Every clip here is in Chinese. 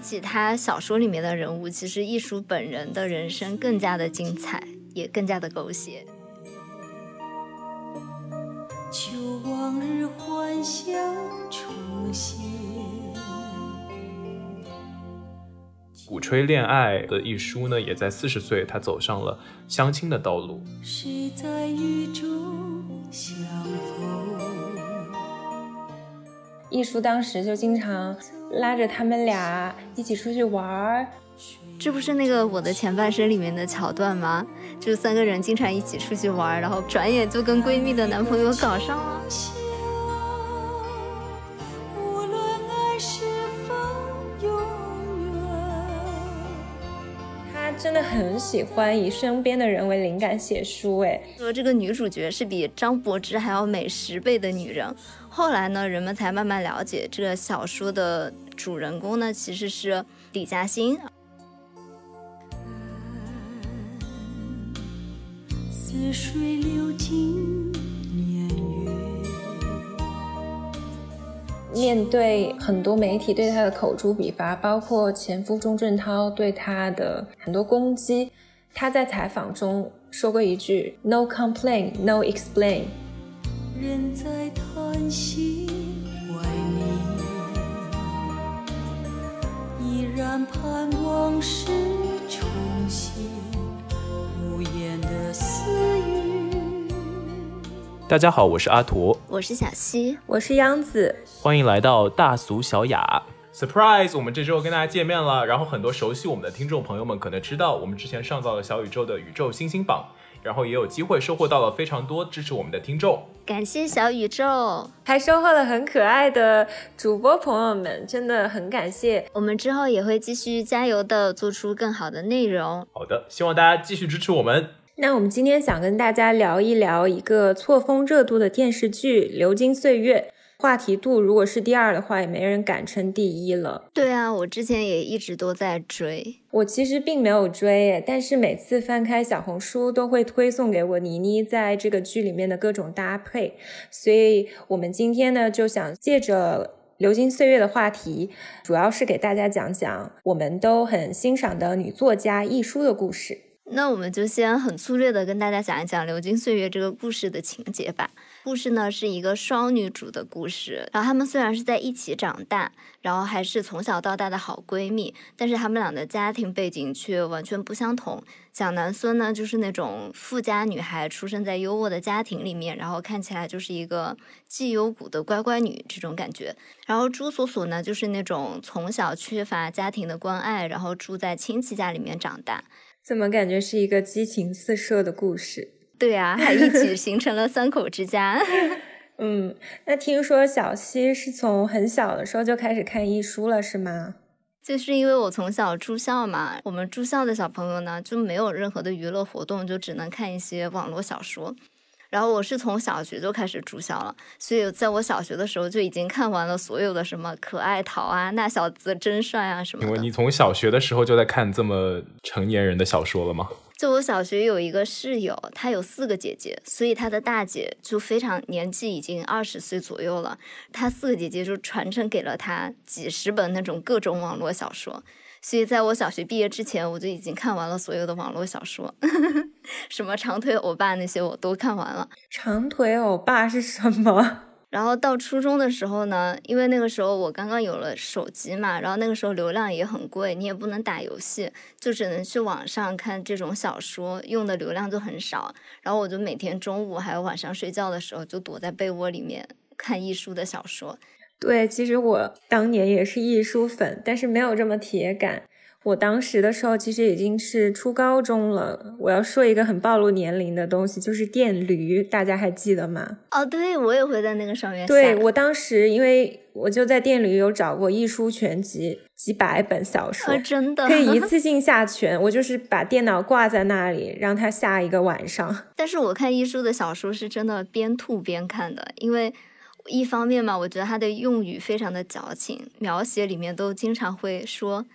起他小说里面的人物，其实艺术本人的人生更加的精彩，也更加的狗血。旧往日幻想重现。鼓吹恋爱的一书呢，也在四十岁，他走上了相亲的道路。谁在雨中相逢？一书当时就经常拉着他们俩一起出去玩儿。这不是那个《我的前半生》里面的桥段吗？就三个人经常一起出去玩，然后转眼就跟闺蜜的男朋友搞上了。真的很喜欢以身边的人为灵感写书，哎，说这个女主角是比张柏芝还要美十倍的女人。后来呢，人们才慢慢了解，这个小说的主人公呢，其实是李嘉欣。似水流金。面对很多媒体对他的口诛笔伐，包括前夫钟镇涛对他的很多攻击，他在采访中说过一句：“No complain, no explain。”人在叹息怀念，依然盼望是重现无言的私语。大家好，我是阿图，我是小溪，我是杨子，欢迎来到大俗小雅。Surprise！我们这周跟大家见面了。然后很多熟悉我们的听众朋友们可能知道，我们之前上到了小宇宙的宇宙星星榜，然后也有机会收获到了非常多支持我们的听众。感谢小宇宙，还收获了很可爱的主播朋友们，真的很感谢。我们之后也会继续加油的，做出更好的内容。好的，希望大家继续支持我们。那我们今天想跟大家聊一聊一个错峰热度的电视剧《流金岁月》，话题度如果是第二的话，也没人敢称第一了。对啊，我之前也一直都在追，我其实并没有追，但是每次翻开小红书都会推送给我倪妮在这个剧里面的各种搭配，所以我们今天呢就想借着《流金岁月》的话题，主要是给大家讲讲我们都很欣赏的女作家亦舒的故事。那我们就先很粗略的跟大家讲一讲《流金岁月》这个故事的情节吧。故事呢是一个双女主的故事，然后她们虽然是在一起长大，然后还是从小到大的好闺蜜，但是她们俩的家庭背景却完全不相同。蒋南孙呢就是那种富家女孩，出生在优渥的家庭里面，然后看起来就是一个绩优股的乖乖女这种感觉。然后朱锁锁呢就是那种从小缺乏家庭的关爱，然后住在亲戚家里面长大。怎么感觉是一个激情四射的故事？对啊，还一起形成了三口之家。嗯，那听说小溪是从很小的时候就开始看艺书了，是吗？就是因为我从小住校嘛，我们住校的小朋友呢就没有任何的娱乐活动，就只能看一些网络小说。然后我是从小学就开始住校了，所以在我小学的时候就已经看完了所有的什么可爱桃啊、那小子真帅啊什么的。因为你从小学的时候就在看这么成年人的小说了吗？就我小学有一个室友，她有四个姐姐，所以她的大姐就非常年纪已经二十岁左右了，她四个姐姐就传承给了她几十本那种各种网络小说。所以，在我小学毕业之前，我就已经看完了所有的网络小说，什么长腿欧巴那些我都看完了。长腿欧巴是什么？然后到初中的时候呢，因为那个时候我刚刚有了手机嘛，然后那个时候流量也很贵，你也不能打游戏，就只能去网上看这种小说，用的流量就很少。然后我就每天中午还有晚上睡觉的时候，就躲在被窝里面看艺术的小说。对，其实我当年也是艺书粉，但是没有这么铁杆。我当时的时候其实已经是初高中了。我要说一个很暴露年龄的东西，就是电驴，大家还记得吗？哦，对，我也会在那个上面。对我当时，因为我就在电驴有找过一书全集，几百本小说，真的可以一 次性下全。我就是把电脑挂在那里，让它下一个晚上。但是我看一书的小说是真的边吐边看的，因为。一方面嘛，我觉得他的用语非常的矫情，描写里面都经常会说，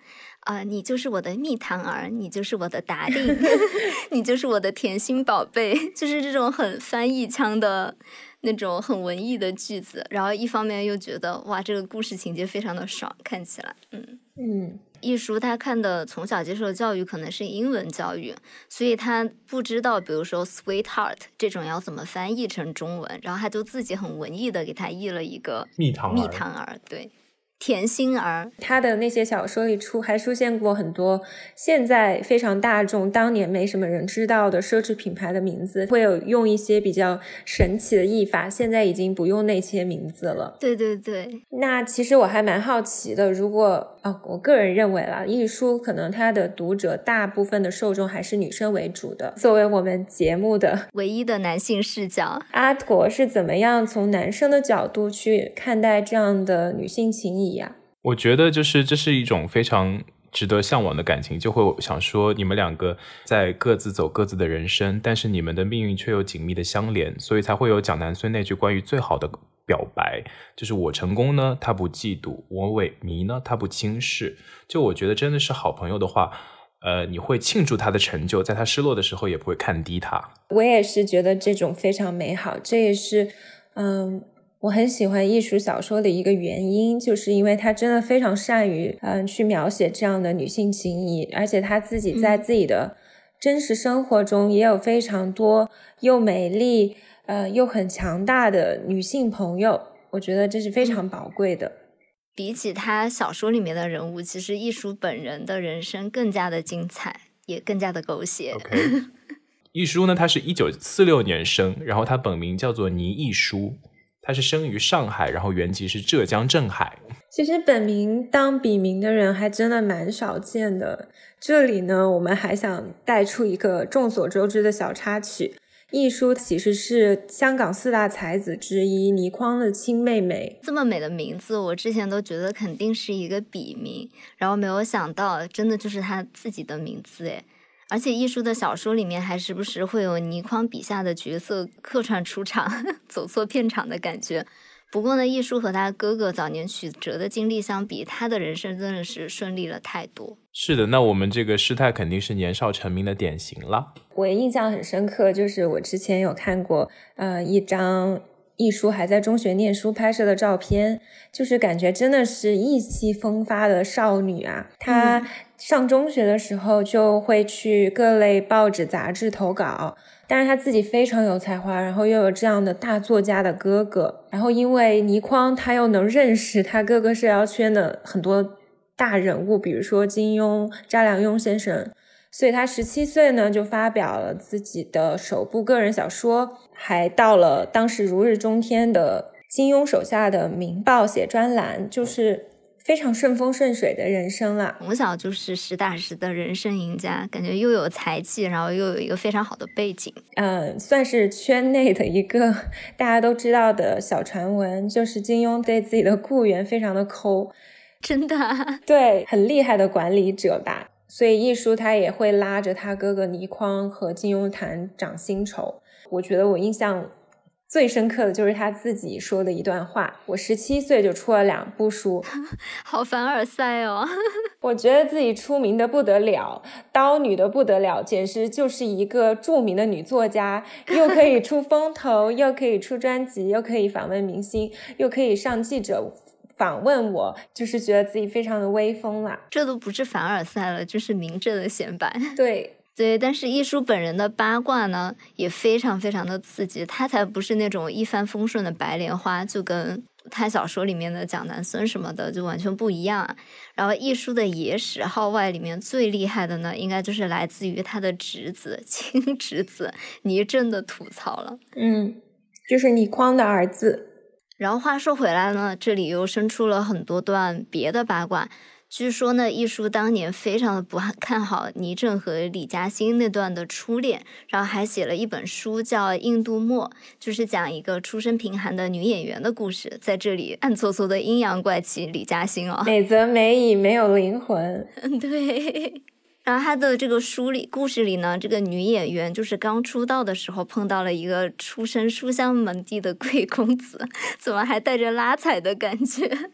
啊，你就是我的蜜糖儿，你就是我的达令，你就是我的甜心宝贝，就是这种很翻译腔的那种很文艺的句子。然后一方面又觉得，哇，这个故事情节非常的爽，看起来，嗯嗯。艺术他看的从小接受的教育可能是英文教育，所以他不知道，比如说 sweetheart 这种要怎么翻译成中文，然后他就自己很文艺的给他译了一个蜜糖蜜糖儿，对。甜心儿，他的那些小说里出还出现过很多现在非常大众、当年没什么人知道的奢侈品牌的名字，会有用一些比较神奇的译法，现在已经不用那些名字了。对对对，那其实我还蛮好奇的，如果啊，我个人认为啦，艺书可能它的读者大部分的受众还是女生为主的。作为我们节目的 唯一的男性视角，阿驼是怎么样从男生的角度去看待这样的女性情谊呀？我觉得就是这是一种非常值得向往的感情，就会想说你们两个在各自走各自的人生，但是你们的命运却又紧密的相连，所以才会有蒋南孙那句关于最好的表白，就是我成功呢，他不嫉妒；我萎靡呢，他不轻视。就我觉得真的是好朋友的话，呃，你会庆祝他的成就，在他失落的时候也不会看低他。我也是觉得这种非常美好，这也是嗯。我很喜欢艺术小说的一个原因，就是因为他真的非常善于，嗯，去描写这样的女性情谊，而且他自己在自己的真实生活中也有非常多又美丽，呃，又很强大的女性朋友。我觉得这是非常宝贵的。比起他小说里面的人物，其实艺术本人的人生更加的精彩，也更加的狗血。艺书呢，他是一九四六年生，然后他本名叫做倪艺书。他是生于上海，然后原籍是浙江镇海。其实本名当笔名的人还真的蛮少见的。这里呢，我们还想带出一个众所周知的小插曲：亦舒其实是香港四大才子之一倪匡的亲妹妹。这么美的名字，我之前都觉得肯定是一个笔名，然后没有想到真的就是他自己的名字诶。而且艺舒的小说里面还时不时会有倪匡笔下的角色客串出场，走错片场的感觉。不过呢，艺术和他哥哥早年曲折的经历相比，他的人生真的是顺利了太多。是的，那我们这个师太肯定是年少成名的典型了。我印象很深刻，就是我之前有看过，呃，一张。艺舒还在中学念书拍摄的照片，就是感觉真的是意气风发的少女啊！她上中学的时候就会去各类报纸杂志投稿，但是他自己非常有才华，然后又有这样的大作家的哥哥，然后因为倪匡，他又能认识他哥哥社交圈的很多大人物，比如说金庸、查良镛先生。所以他十七岁呢，就发表了自己的首部个人小说，还到了当时如日中天的金庸手下的《明报》写专栏，就是非常顺风顺水的人生了。从小就是实打实的人生赢家，感觉又有才气，然后又有一个非常好的背景。嗯，算是圈内的一个大家都知道的小传闻，就是金庸对自己的雇员非常的抠，真的，对，很厉害的管理者吧。所以艺书他也会拉着他哥哥倪匡和金庸谈涨薪酬。我觉得我印象最深刻的就是他自己说的一段话：“我十七岁就出了两部书，好凡尔赛哦。”我觉得自己出名的不得了，刀女的不得了，简直就是一个著名的女作家，又可以出风头，又可以出专辑，又可以访问明星，又可以上记者。访问我，就是觉得自己非常的威风啦。这都不是凡尔赛了，就是明着的显摆。对对，但是艺书本人的八卦呢，也非常非常的刺激。他才不是那种一帆风顺的白莲花，就跟他小说里面的蒋南孙什么的就完全不一样。然后艺书的野史号外里面最厉害的呢，应该就是来自于他的侄子亲侄子倪震的吐槽了。嗯，就是倪匡的儿子。然后话说回来呢，这里又生出了很多段别的八卦。据说呢，艺书当年非常的不看好倪震和李嘉欣那段的初恋，然后还写了一本书叫《印度墨》，就是讲一个出身贫寒的女演员的故事。在这里暗搓搓的阴阳怪气李嘉欣哦，美则美矣，没有灵魂。嗯，对。然后他的这个书里故事里呢，这个女演员就是刚出道的时候碰到了一个出身书香门第的贵公子，怎么还带着拉踩的感觉？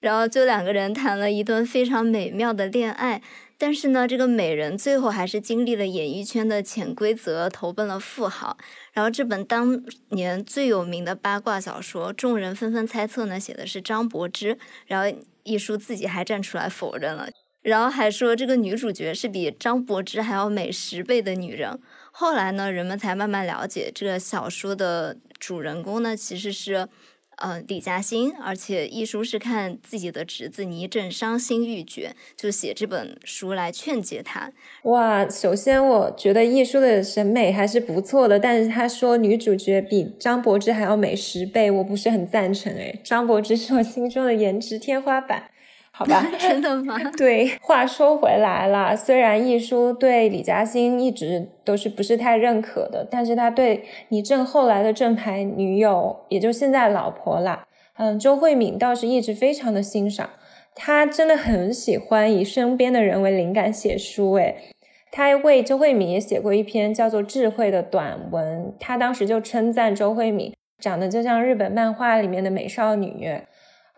然后就两个人谈了一段非常美妙的恋爱，但是呢，这个美人最后还是经历了演艺圈的潜规则，投奔了富豪。然后这本当年最有名的八卦小说，众人纷纷猜测呢，写的是张柏芝。然后一书自己还站出来否认了。然后还说这个女主角是比张柏芝还要美十倍的女人。后来呢，人们才慢慢了解，这个小说的主人公呢，其实是。呃，李嘉欣，而且一书是看自己的侄子倪震伤心欲绝，就写这本书来劝解他。哇，首先我觉得一书的审美还是不错的，但是他说女主角比张柏芝还要美十倍，我不是很赞成。哎张柏芝是我心中的颜值天花板。好吧，真的吗？对，话说回来了，虽然易舒对李嘉欣一直都是不是太认可的，但是他对倪震后来的正牌女友，也就现在老婆啦，嗯，周慧敏倒是一直非常的欣赏。他真的很喜欢以身边的人为灵感写书，诶他为周慧敏也写过一篇叫做《智慧》的短文，他当时就称赞周慧敏长得就像日本漫画里面的美少女。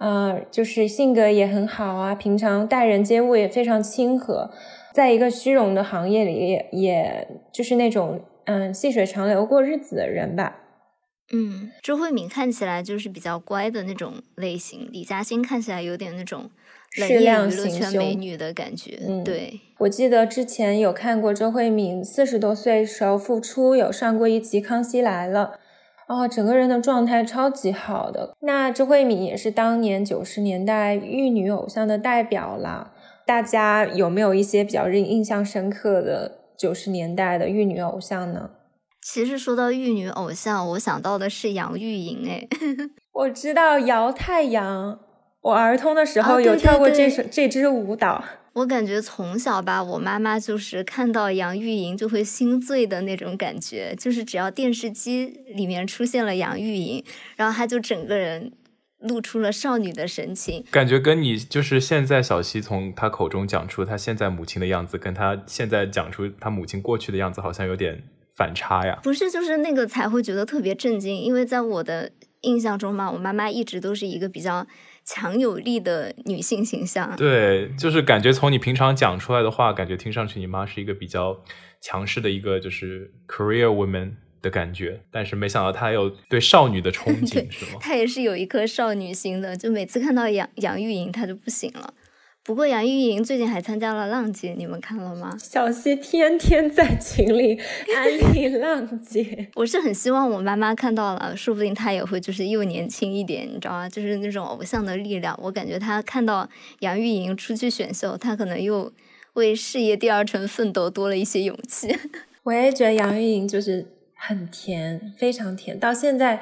啊，就是性格也很好啊，平常待人接物也非常亲和，在一个虚荣的行业里，也也就是那种嗯细水长流过日子的人吧。嗯，周慧敏看起来就是比较乖的那种类型，李嘉欣看起来有点那种冷艳娱乐圈美女的感觉。嗯，对，我记得之前有看过周慧敏四十多岁时候复出，有上过一集《康熙来了》。哦，整个人的状态超级好的。那周慧敏也是当年九十年代玉女偶像的代表啦。大家有没有一些比较印印象深刻的九十年代的玉女偶像呢？其实说到玉女偶像，我想到的是杨钰莹。哎，我知道姚太阳，我儿童的时候有跳过这首这支舞蹈。我感觉从小吧，我妈妈就是看到杨钰莹就会心醉的那种感觉，就是只要电视机里面出现了杨钰莹，然后她就整个人露出了少女的神情。感觉跟你就是现在小溪从她口中讲出她现在母亲的样子，跟她现在讲出她母亲过去的样子，好像有点反差呀。不是，就是那个才会觉得特别震惊，因为在我的印象中嘛，我妈妈一直都是一个比较。强有力的女性形象，对，就是感觉从你平常讲出来的话，感觉听上去你妈是一个比较强势的一个就是 career woman 的感觉，但是没想到她有对少女的憧憬，是吗？她也是有一颗少女心的，就每次看到杨杨钰莹，她就不行了。不过杨钰莹最近还参加了浪姐，你们看了吗？小溪天天在群里安利浪姐，我是很希望我妈妈看到了，说不定她也会就是又年轻一点，你知道吗？就是那种偶像的力量。我感觉她看到杨钰莹出去选秀，她可能又为事业第二春奋斗多了一些勇气。我也觉得杨钰莹就是很甜，非常甜，到现在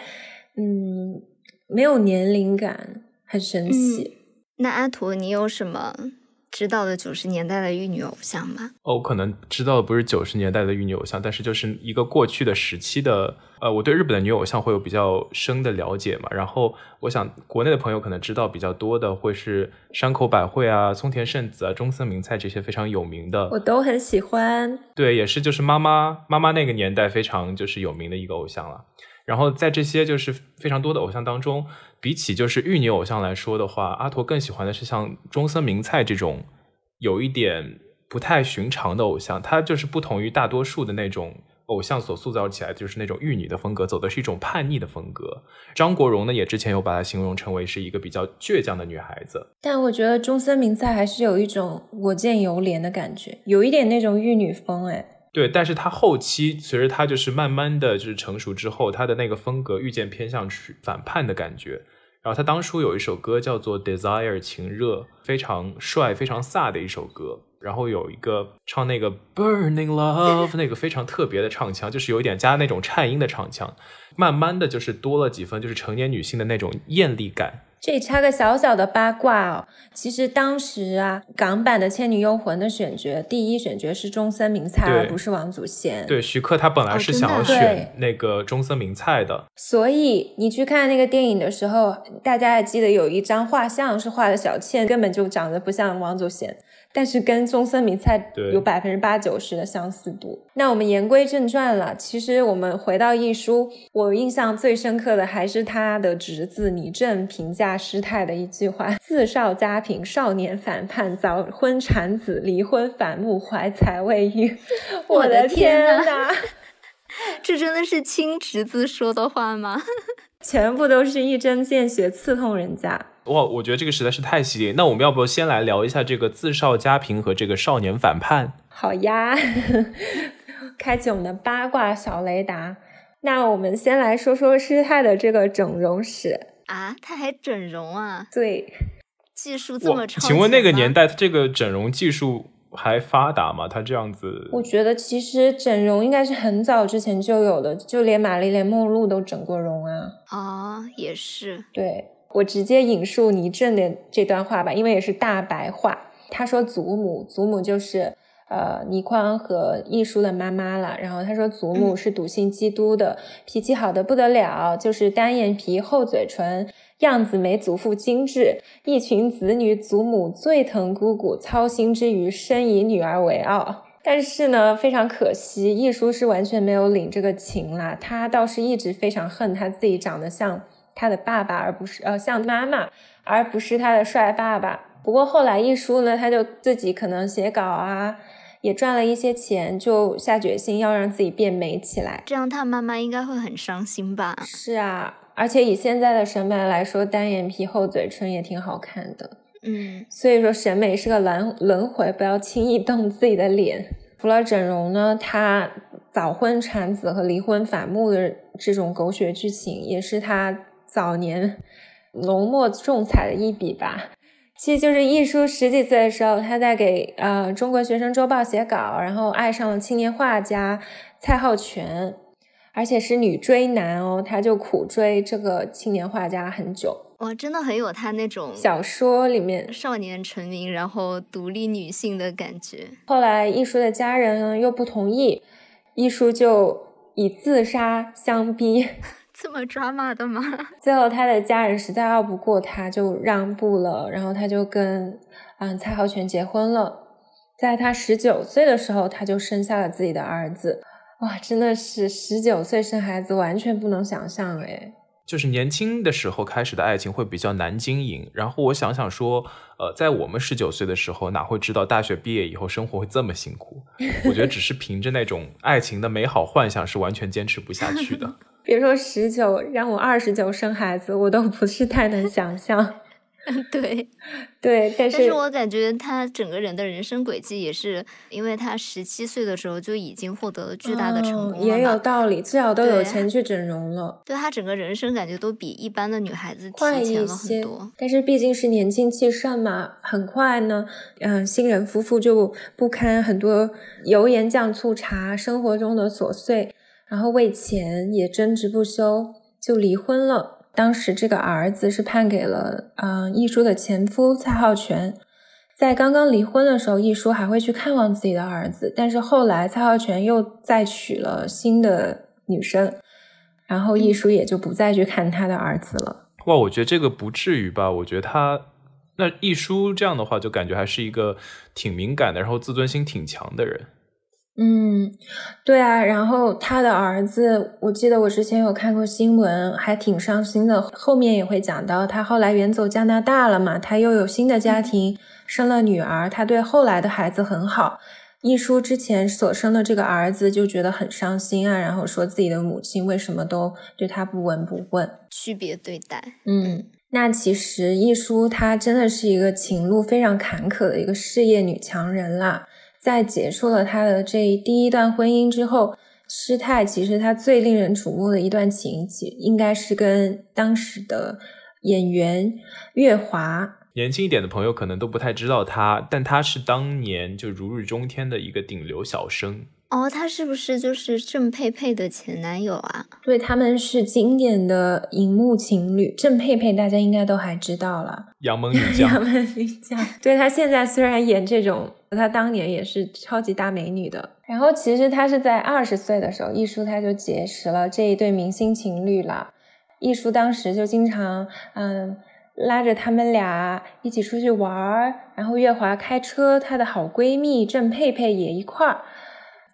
嗯没有年龄感，很神奇。那阿图，你有什么知道的九十年代的玉女偶像吗？哦，我可能知道的不是九十年代的玉女偶像，但是就是一个过去的时期的。呃，我对日本的女偶像会有比较深的了解嘛。然后，我想国内的朋友可能知道比较多的会是山口百惠啊、松田圣子啊、中森明菜这些非常有名的，我都很喜欢。对，也是就是妈妈妈妈那个年代非常就是有名的一个偶像了。然后在这些就是非常多的偶像当中。比起就是玉女偶像来说的话，阿驼更喜欢的是像中森明菜这种有一点不太寻常的偶像。他就是不同于大多数的那种偶像所塑造起来就是那种玉女的风格，走的是一种叛逆的风格。张国荣呢，也之前有把她形容成为是一个比较倔强的女孩子。但我觉得中森明菜还是有一种我见犹怜的感觉，有一点那种玉女风，哎。对，但是他后期随着他就是慢慢的就是成熟之后，他的那个风格愈渐偏向去反叛的感觉。然后他当初有一首歌叫做《Desire 情热》，非常帅、非常飒的一首歌。然后有一个唱那个 Burning Love 那个非常特别的唱腔，就是有一点加那种颤音的唱腔。慢慢的就是多了几分，就是成年女性的那种艳丽感。这里插个小小的八卦哦，其实当时啊，港版的《倩女幽魂》的选角，第一选角是中森明菜，而不是王祖贤。对，徐克他本来是想要选那个中森明菜的。所以你去看那个电影的时候，大家还记得有一张画像是画的小倩，根本就长得不像王祖贤。但是跟中森明菜有百分之八九十的相似度。那我们言归正传了，其实我们回到一书，我印象最深刻的还是他的侄子倪震评价师太的一句话：“自少家贫，少年反叛，早婚产子，离婚反目，怀才未遇。”我的天呐，这真的是亲侄子说的话吗？全部都是一针见血刺痛人家。哇，我觉得这个实在是太犀利。那我们要不先来聊一下这个自少家贫和这个少年反叛？好呀，开启我们的八卦小雷达。那我们先来说说师太的这个整容史啊，他还整容啊？对，技术这么超。请问那个年代这个整容技术还发达吗？他这样子，我觉得其实整容应该是很早之前就有的，就连玛丽莲梦露都整过容啊。啊，也是。对我直接引述倪震的这段话吧，因为也是大白话。他说：“祖母，祖母就是。”呃，倪匡和亦舒的妈妈了。然后他说，祖母是笃信基督的，脾气好的不得了，就是单眼皮、厚嘴唇，样子没祖父精致。一群子女，祖母最疼姑姑，操心之余，深以女儿为傲。但是呢，非常可惜，亦舒是完全没有领这个情啦。他倒是一直非常恨他自己长得像他的爸爸，而不是呃像妈妈，而不是他的帅爸爸。不过后来亦舒呢，他就自己可能写稿啊。也赚了一些钱，就下决心要让自己变美起来。这样他妈妈应该会很伤心吧？是啊，而且以现在的审美来说，单眼皮、厚嘴唇也挺好看的。嗯，所以说审美是个轮轮回，不要轻易动自己的脸。除了整容呢，他早婚产子和离婚反目的这种狗血剧情，也是他早年浓墨重彩的一笔吧。其实就是亦舒十几岁的时候，他在给呃《中国学生周报》写稿，然后爱上了青年画家蔡浩全，而且是女追男哦，他就苦追这个青年画家很久。哇，真的很有他那种小说里面少年成名，然后独立女性的感觉。后来亦舒的家人呢又不同意，亦舒就以自杀相逼。这么抓马的吗？最后他的家人实在拗不过他，就让步了，然后他就跟嗯蔡浩全结婚了。在他十九岁的时候，他就生下了自己的儿子。哇，真的是十九岁生孩子，完全不能想象哎。就是年轻的时候开始的爱情会比较难经营。然后我想想说，呃，在我们十九岁的时候，哪会知道大学毕业以后生活会这么辛苦？我觉得只是凭着那种爱情的美好幻想是完全坚持不下去的。别说十九，让我二十九生孩子，我都不是太能想象。对，对，但是我感觉他整个人的人生轨迹也是，因为他十七岁的时候就已经获得了巨大的成功，也有道理，至少都有钱去整容了。对他整个人生感觉都比一般的女孩子提前了很多。但是毕竟是年轻气盛嘛，很快呢，嗯，新人夫妇就不堪很多油盐酱醋茶生活中的琐碎。然后为钱也争执不休，就离婚了。当时这个儿子是判给了嗯易舒的前夫蔡浩全。在刚刚离婚的时候，易舒还会去看望自己的儿子，但是后来蔡浩全又再娶了新的女生，然后易舒也就不再去看他的儿子了。哇，我觉得这个不至于吧？我觉得他那易舒这样的话，就感觉还是一个挺敏感的，然后自尊心挺强的人。嗯，对啊，然后他的儿子，我记得我之前有看过新闻，还挺伤心的。后面也会讲到，他后来远走加拿大了嘛，他又有新的家庭，生了女儿，他对后来的孩子很好。一书之前所生的这个儿子就觉得很伤心啊，然后说自己的母亲为什么都对他不闻不问，区别对待。嗯，那其实一书她真的是一个情路非常坎坷的一个事业女强人啦。在结束了他的这第一段婚姻之后，师太其实他最令人瞩目的一段情节，应该是跟当时的演员月华。年轻一点的朋友可能都不太知道他，但他是当年就如日中天的一个顶流小生。哦，他是不是就是郑佩佩的前男友啊？对，他们是经典的荧幕情侣。郑佩佩大家应该都还知道了，杨门女将。杨门女将，对他现在虽然演这种，她当年也是超级大美女的。然后其实她是在二十岁的时候，艺叔他就结识了这一对明星情侣了。艺叔当时就经常嗯拉着他们俩一起出去玩儿，然后月华开车，她的好闺蜜郑佩佩也一块儿。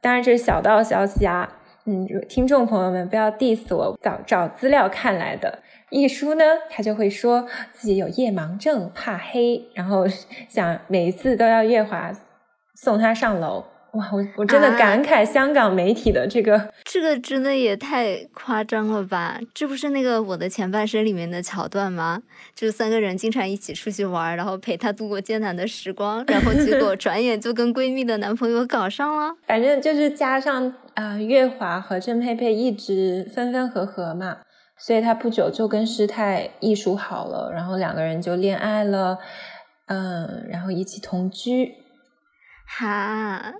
当然这是小道消息啊，嗯，听众朋友们不要 diss 我，找找资料看来的。一书呢，他就会说自己有夜盲症，怕黑，然后 想每一次都要月华送他上楼。哇，我我真的感慨香港媒体的这个，这个真的也太夸张了吧？这不是那个《我的前半生》里面的桥段吗？就是三个人经常一起出去玩，然后陪她度过艰难的时光，然后结果 转眼就跟闺蜜的男朋友搞上了。反正就是加上啊，月华和郑佩佩一直分分合合嘛，所以他不久就跟师太艺术好了，然后两个人就恋爱了，嗯，然后一起同居。哈。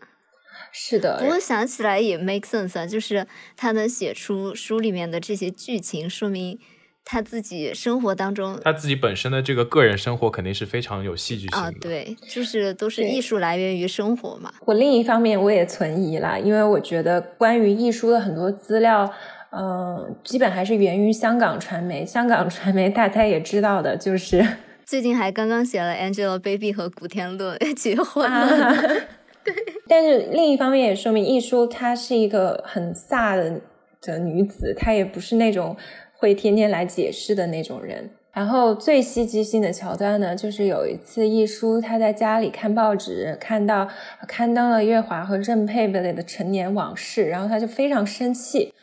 是的，不过想起来也 make sense 啊，就是他能写出书里面的这些剧情，说明他自己生活当中，他自己本身的这个个人生活肯定是非常有戏剧性的。啊，对，就是都是艺术来源于生活嘛。我另一方面我也存疑啦，因为我觉得关于艺术的很多资料，嗯，基本还是源于香港传媒。香港传媒大家也知道的，就是最近还刚刚写了 Angelababy 和古天乐结婚了。对，但是另一方面也说明艺舒她是一个很飒的的女子，她也不是那种会天天来解释的那种人。然后最戏剧性的桥段呢，就是有一次艺舒她在家里看报纸，看到刊登了月华和郑佩佩的成年往事，然后她就非常生气。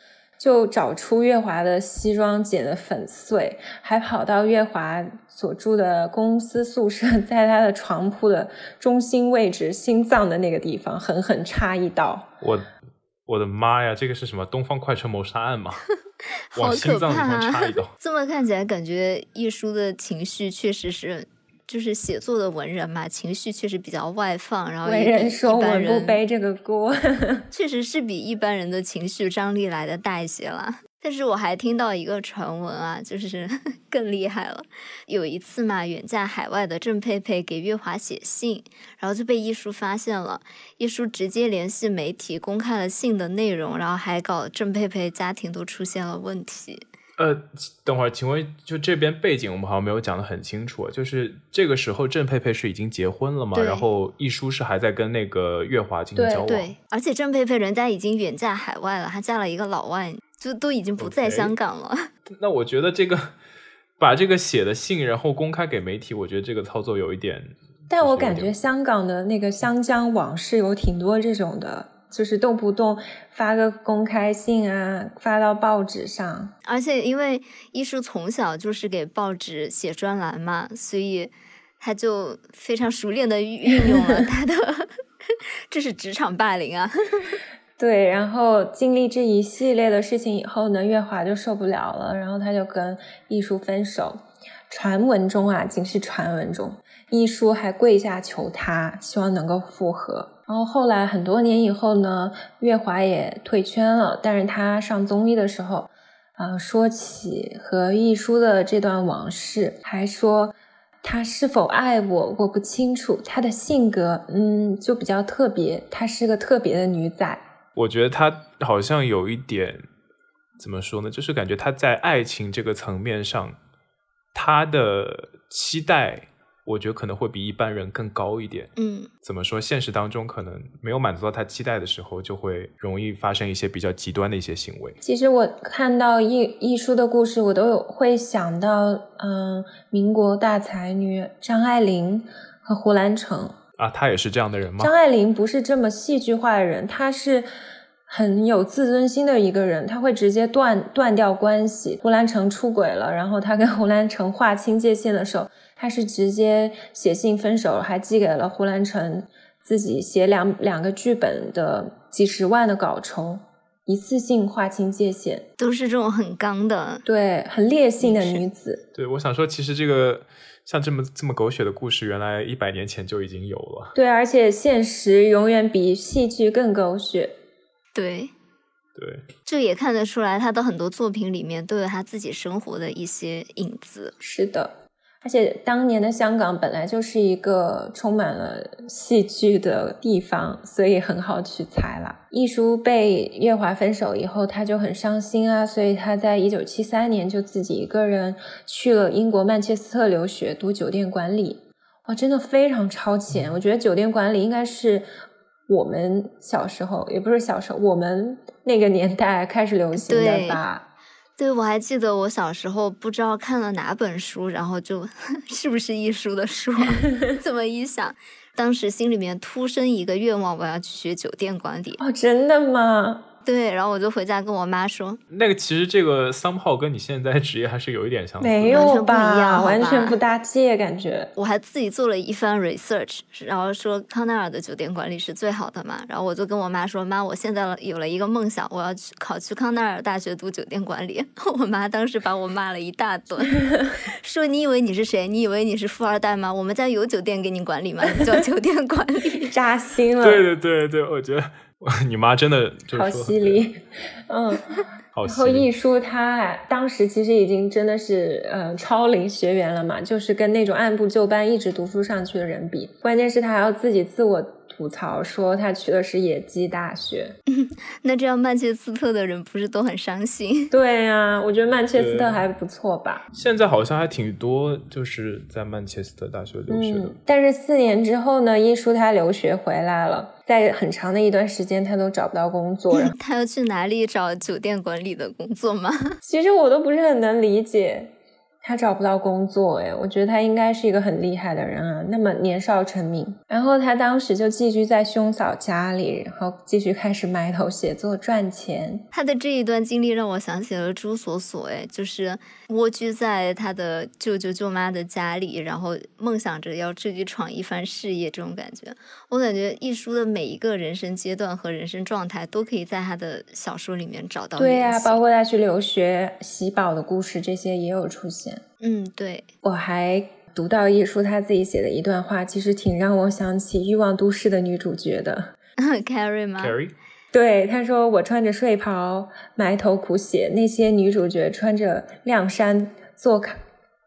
就找出月华的西装剪得粉碎，还跑到月华所住的公司宿舍，在他的床铺的中心位置，心脏的那个地方狠狠插一刀。我我的妈呀，这个是什么东方快车谋杀案吗？往心脏地方插一刀。这么看起来，感觉一书的情绪确实是。就是写作的文人嘛，情绪确实比较外放，然后文人说文不背这个锅 确实是比一般人的情绪张力来的大一些了。但是我还听到一个传闻啊，就是 更厉害了。有一次嘛，远嫁海外的郑佩佩给月华写信，然后就被一书发现了，一书直接联系媒体公开了信的内容，然后还搞郑佩佩家庭都出现了问题。呃，等会儿，请问就这边背景我们好像没有讲的很清楚，就是这个时候郑佩佩是已经结婚了嘛？然后一书是还在跟那个月华进行交往。对，而且郑佩佩人家已经远嫁海外了，她嫁了一个老外，就都已经不在香港了。那我觉得这个把这个写的信然后公开给媒体，我觉得这个操作有一点。但我感觉香港的那个香江往事有挺多这种的。就是动不动发个公开信啊，发到报纸上。而且因为艺术从小就是给报纸写专栏嘛，所以他就非常熟练的运用了 他的，这是职场霸凌啊。对，然后经历这一系列的事情以后呢，月华就受不了了，然后他就跟艺术分手。传闻中啊，仅是传闻中，艺术还跪下求他，希望能够复合。然后后来很多年以后呢，月华也退圈了。但是他上综艺的时候，啊，说起和一书的这段往事，还说他是否爱我，我不清楚。他的性格，嗯，就比较特别。她是个特别的女仔。我觉得她好像有一点，怎么说呢？就是感觉她在爱情这个层面上，她的期待。我觉得可能会比一般人更高一点。嗯，怎么说？现实当中可能没有满足到他期待的时候，就会容易发生一些比较极端的一些行为。其实我看到艺艺术的故事，我都有会想到，嗯，民国大才女张爱玲和胡兰成啊，她也是这样的人吗？张爱玲不是这么戏剧化的人，她是很有自尊心的一个人，她会直接断断掉关系。胡兰成出轨了，然后她跟胡兰成划清界限的时候。他是直接写信分手，还寄给了胡兰成自己写两两个剧本的几十万的稿酬，一次性划清界限，都是这种很刚的，对，很烈性的女子。对，我想说，其实这个像这么这么狗血的故事，原来一百年前就已经有了。对，而且现实永远比戏剧更狗血。对，对，这也看得出来，他的很多作品里面都有他自己生活的一些影子。是的。而且当年的香港本来就是一个充满了戏剧的地方，所以很好取材了。艺书被月华分手以后，他就很伤心啊，所以他在一九七三年就自己一个人去了英国曼彻斯特留学，读酒店管理。哇，真的非常超前！我觉得酒店管理应该是我们小时候，也不是小时候，我们那个年代开始流行的吧。对，我还记得我小时候不知道看了哪本书，然后就 是不是艺术的书，这么一想，当时心里面突生一个愿望，我要去学酒店管理。哦，真的吗？对，然后我就回家跟我妈说，那个其实这个 somehow 跟你现在职业还是有一点相似，没有吧？完全不搭界，感觉。我还自己做了一番 research，然后说康奈尔的酒店管理是最好的嘛。然后我就跟我妈说，妈，我现在有了一个梦想，我要去考去康奈尔大学读酒店管理。我妈当时把我骂了一大顿，说你以为你是谁？你以为你是富二代吗？我们家有酒店给你管理吗？你叫酒店管理，扎心了。对对对对，我觉得。你妈真的好犀利，嗯，然后艺舒他当时其实已经真的是呃超龄学员了嘛，就是跟那种按部就班一直读书上去的人比，关键是他还要自己自我。吐槽说他去的是野鸡大学，那这样曼彻斯特的人不是都很伤心？对呀，我觉得曼彻斯特还不错吧。现在好像还挺多，就是在曼彻斯特大学留学的。但是四年之后呢，一叔他留学回来了，在很长的一段时间他都找不到工作。他要去哪里找酒店管理的工作吗？其实我都不是很能理解。他找不到工作，哎，我觉得他应该是一个很厉害的人啊，那么年少成名。然后他当时就寄居在兄嫂家里，然后继续开始埋头写作赚钱。他的这一段经历让我想起了朱锁锁，哎，就是蜗居在他的舅舅舅妈的家里，然后梦想着要出去闯一番事业，这种感觉。我感觉一书的每一个人生阶段和人生状态都可以在他的小说里面找到。对呀，包括他去留学、喜宝的故事，这些也有出现。嗯，对，我还读到一书他自己写的一段话，其实挺让我想起《欲望都市》的女主角的。Carrie 吗？Carrie，对，他说：“我穿着睡袍，埋头苦写；那些女主角穿着亮衫，坐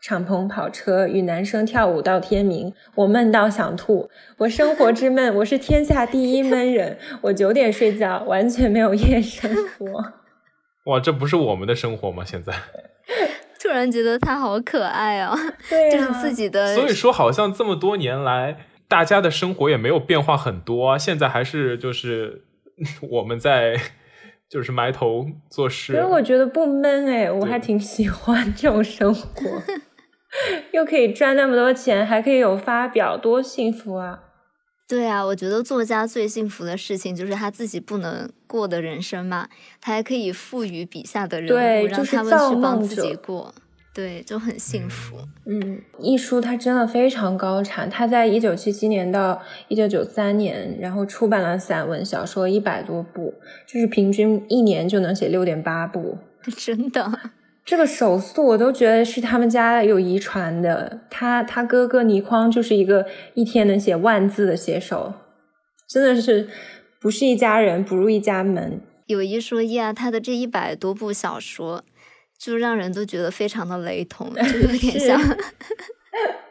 敞篷跑车，与男生跳舞到天明。我闷到想吐，我生活之闷，我是天下第一闷人。我九点睡觉，完全没有夜生活。哇，这不是我们的生活吗？现在。”突然觉得他好可爱哦！对就是自己的。所以说，好像这么多年来，大家的生活也没有变化很多啊。现在还是就是我们在就是埋头做事。所以我觉得不闷哎，我还挺喜欢这种生活，又可以赚那么多钱，还可以有发表，多幸福啊！对啊，我觉得作家最幸福的事情就是他自己不能过的人生嘛，他还可以赋予笔下的人物，让他们去帮自己过，对，就很幸福。嗯，一书他真的非常高产，他在一九七七年到一九九三年，然后出版了散文小说一百多部，就是平均一年就能写六点八部，真的。这个手速我都觉得是他们家有遗传的。他他哥哥倪匡就是一个一天能写万字的写手，真的是不是一家人不入一家门。有一说一啊，他的这一百多部小说，就让人都觉得非常的雷同，就有点 像。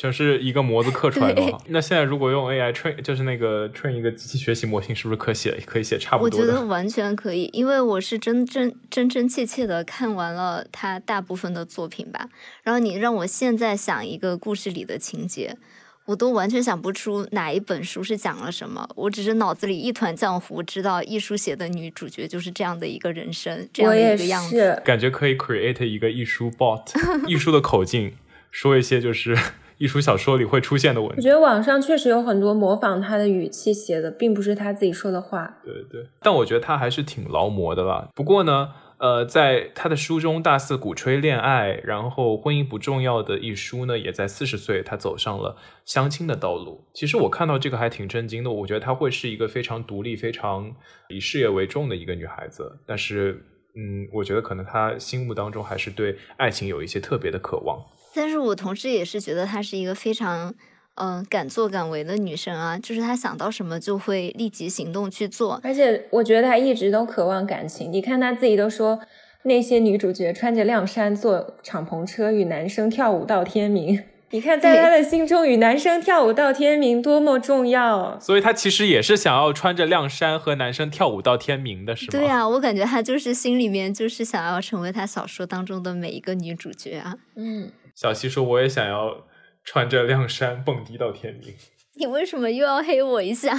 全是一个模子刻出来的。那现在如果用 AI train，就是那个 train 一个机器学习模型，是不是可写可以写差不多？我觉得完全可以，因为我是真真真真切切的看完了他大部分的作品吧。然后你让我现在想一个故事里的情节，我都完全想不出哪一本书是讲了什么。我只是脑子里一团浆糊，知道艺术写的女主角就是这样的一个人生，这样的一个样子。感觉可以 create 一个艺术 bot，艺术的口径，说一些就是。艺术小说里会出现的文，我觉得网上确实有很多模仿他的语气写的，并不是他自己说的话。对对，但我觉得他还是挺劳模的啦。不过呢，呃，在他的书中大肆鼓吹恋爱，然后婚姻不重要的一书呢，也在四十岁他走上了相亲的道路。其实我看到这个还挺震惊的，我觉得她会是一个非常独立、非常以事业为重的一个女孩子。但是，嗯，我觉得可能她心目当中还是对爱情有一些特别的渴望。但是我同时也是觉得她是一个非常，嗯，敢作敢为的女生啊，就是她想到什么就会立即行动去做。而且我觉得她一直都渴望感情。你看她自己都说，那些女主角穿着亮衫坐敞篷车与男生跳舞到天明。你看，在她的心中，与男生跳舞到天明多么重要。所以她其实也是想要穿着亮衫和男生跳舞到天明的，是吗？对呀，我感觉她就是心里面就是想要成为她小说当中的每一个女主角啊。嗯。小西说：“我也想要穿着亮衫蹦迪到天明。”你为什么又要黑我一下？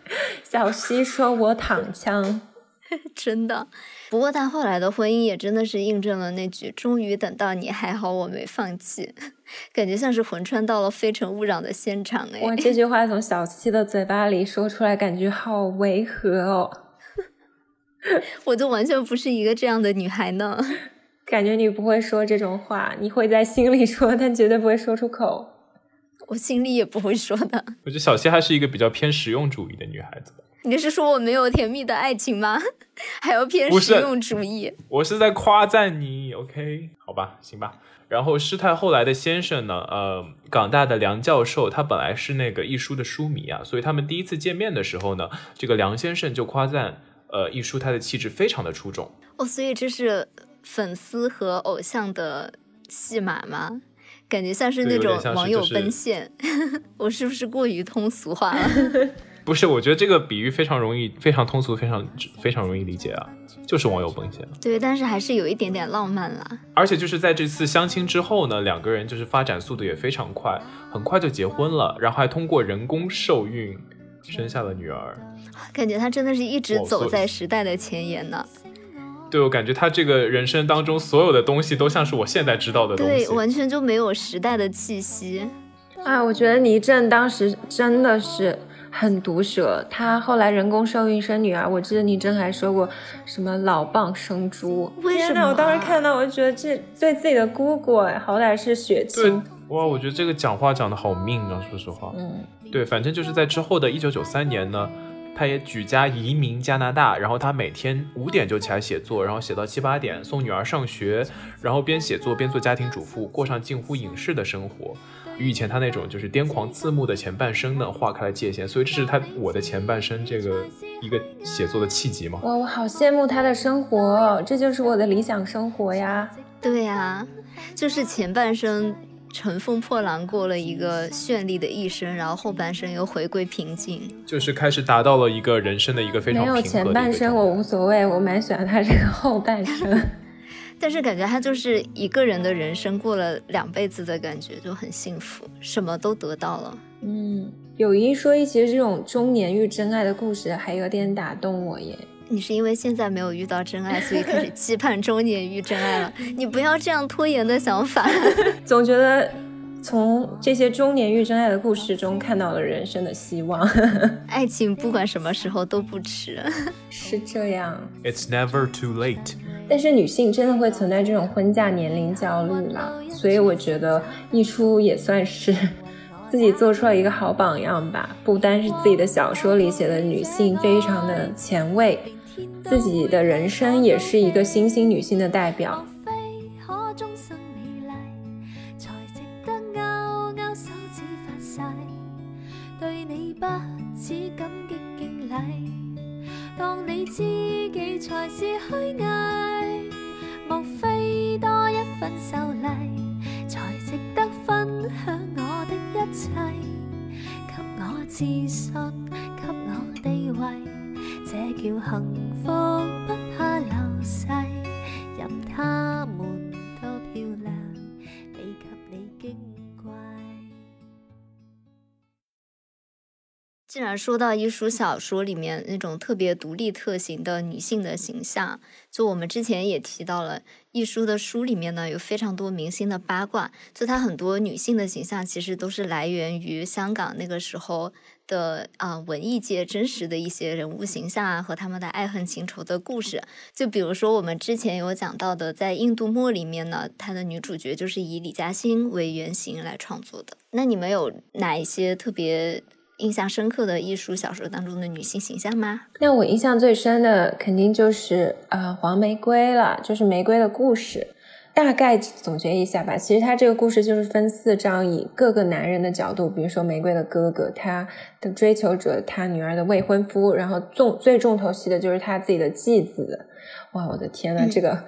小西说：“我躺枪。”真的，不过他后来的婚姻也真的是印证了那句“终于等到你，还好我没放弃”，感觉像是魂穿到了《非诚勿扰》的现场哎。哇，这句话从小七的嘴巴里说出来，感觉好违和哦。我就完全不是一个这样的女孩呢。感觉你不会说这种话，你会在心里说，但绝对不会说出口。我心里也不会说的。我觉得小七还是一个比较偏实用主义的女孩子。你是说我没有甜蜜的爱情吗？还要偏实用主义？我是在夸赞你，OK？好吧，行吧。然后师太后来的先生呢？呃，港大的梁教授，他本来是那个一书的书迷啊，所以他们第一次见面的时候呢，这个梁先生就夸赞，呃，一书他的气质非常的出众。哦，所以这是粉丝和偶像的戏码吗？感觉像是那种网友奔现，我是不是过于通俗化了？不是，我觉得这个比喻非常容易、非常通俗、非常非常容易理解啊，就是网友奔现。对，但是还是有一点点浪漫啦。而且就是在这次相亲之后呢，两个人就是发展速度也非常快，很快就结婚了，然后还通过人工受孕生下了女儿。感觉他真的是一直走在时代的前沿呢。对，我感觉他这个人生当中所有的东西都像是我现在知道的东西，对，完全就没有时代的气息。啊，我觉得倪震当时真的是。很毒舌，他后来人工受孕生女儿，我记得倪震还说过什么老蚌生珠。天哪！我当时看到，我就觉得这对自己的姑姑，好歹是血亲。哇，我觉得这个讲话讲的好命啊，说实话。嗯，对，反正就是在之后的一九九三年呢，他也举家移民加拿大，然后他每天五点就起来写作，然后写到七八点，送女儿上学，然后边写作边做家庭主妇，过上近乎隐士的生活。与以前他那种就是癫狂自牧的前半生呢，划开了界限，所以这是他我的前半生这个一个写作的契机嘛。哇，我好羡慕他的生活，这就是我的理想生活呀。对呀，就是前半生乘风破浪过了一个绚丽的一生，然后后半生又回归平静，就是开始达到了一个人生的一个非常没有前半生我无所谓，我蛮喜欢他这个后半生。但是感觉他就是一个人的人生过了两辈子的感觉，就很幸福，什么都得到了。嗯，有一说一，其实这种中年遇真爱的故事还有点打动我耶。你是因为现在没有遇到真爱，所以开始期盼中年遇真爱了？你不要这样拖延的想法。总觉得从这些中年遇真爱的故事中看到了人生的希望。爱情不管什么时候都不迟。是这样。It's never too late. 但是女性真的会存在这种婚嫁年龄焦虑吗？所以我觉得一出也算是自己做出了一个好榜样吧。不单是自己的小说里写的女性非常的前卫，自己的人生也是一个新兴女性的代表。当你知己才是虚伪，莫非多一份秀丽，才值得分享我的一切？给我自信，给我地位，这叫幸福，不怕流逝，任他们多漂亮，比及你矜。既然说到一书小说里面那种特别独立特型的女性的形象，就我们之前也提到了，一书的书里面呢有非常多明星的八卦，就它很多女性的形象其实都是来源于香港那个时候的啊文艺界真实的一些人物形象啊和他们的爱恨情仇的故事。就比如说我们之前有讲到的，在《印度墨》里面呢，它的女主角就是以李嘉欣为原型来创作的。那你们有哪一些特别？印象深刻的艺术小说当中的女性形象吗？那我印象最深的肯定就是呃黄玫瑰了，就是玫瑰的故事。大概总结一下吧，其实他这个故事就是分四章，以各个男人的角度，比如说玫瑰的哥哥，他的追求者，他女儿的未婚夫，然后重最重头戏的就是他自己的继子。哇，我的天呐，这个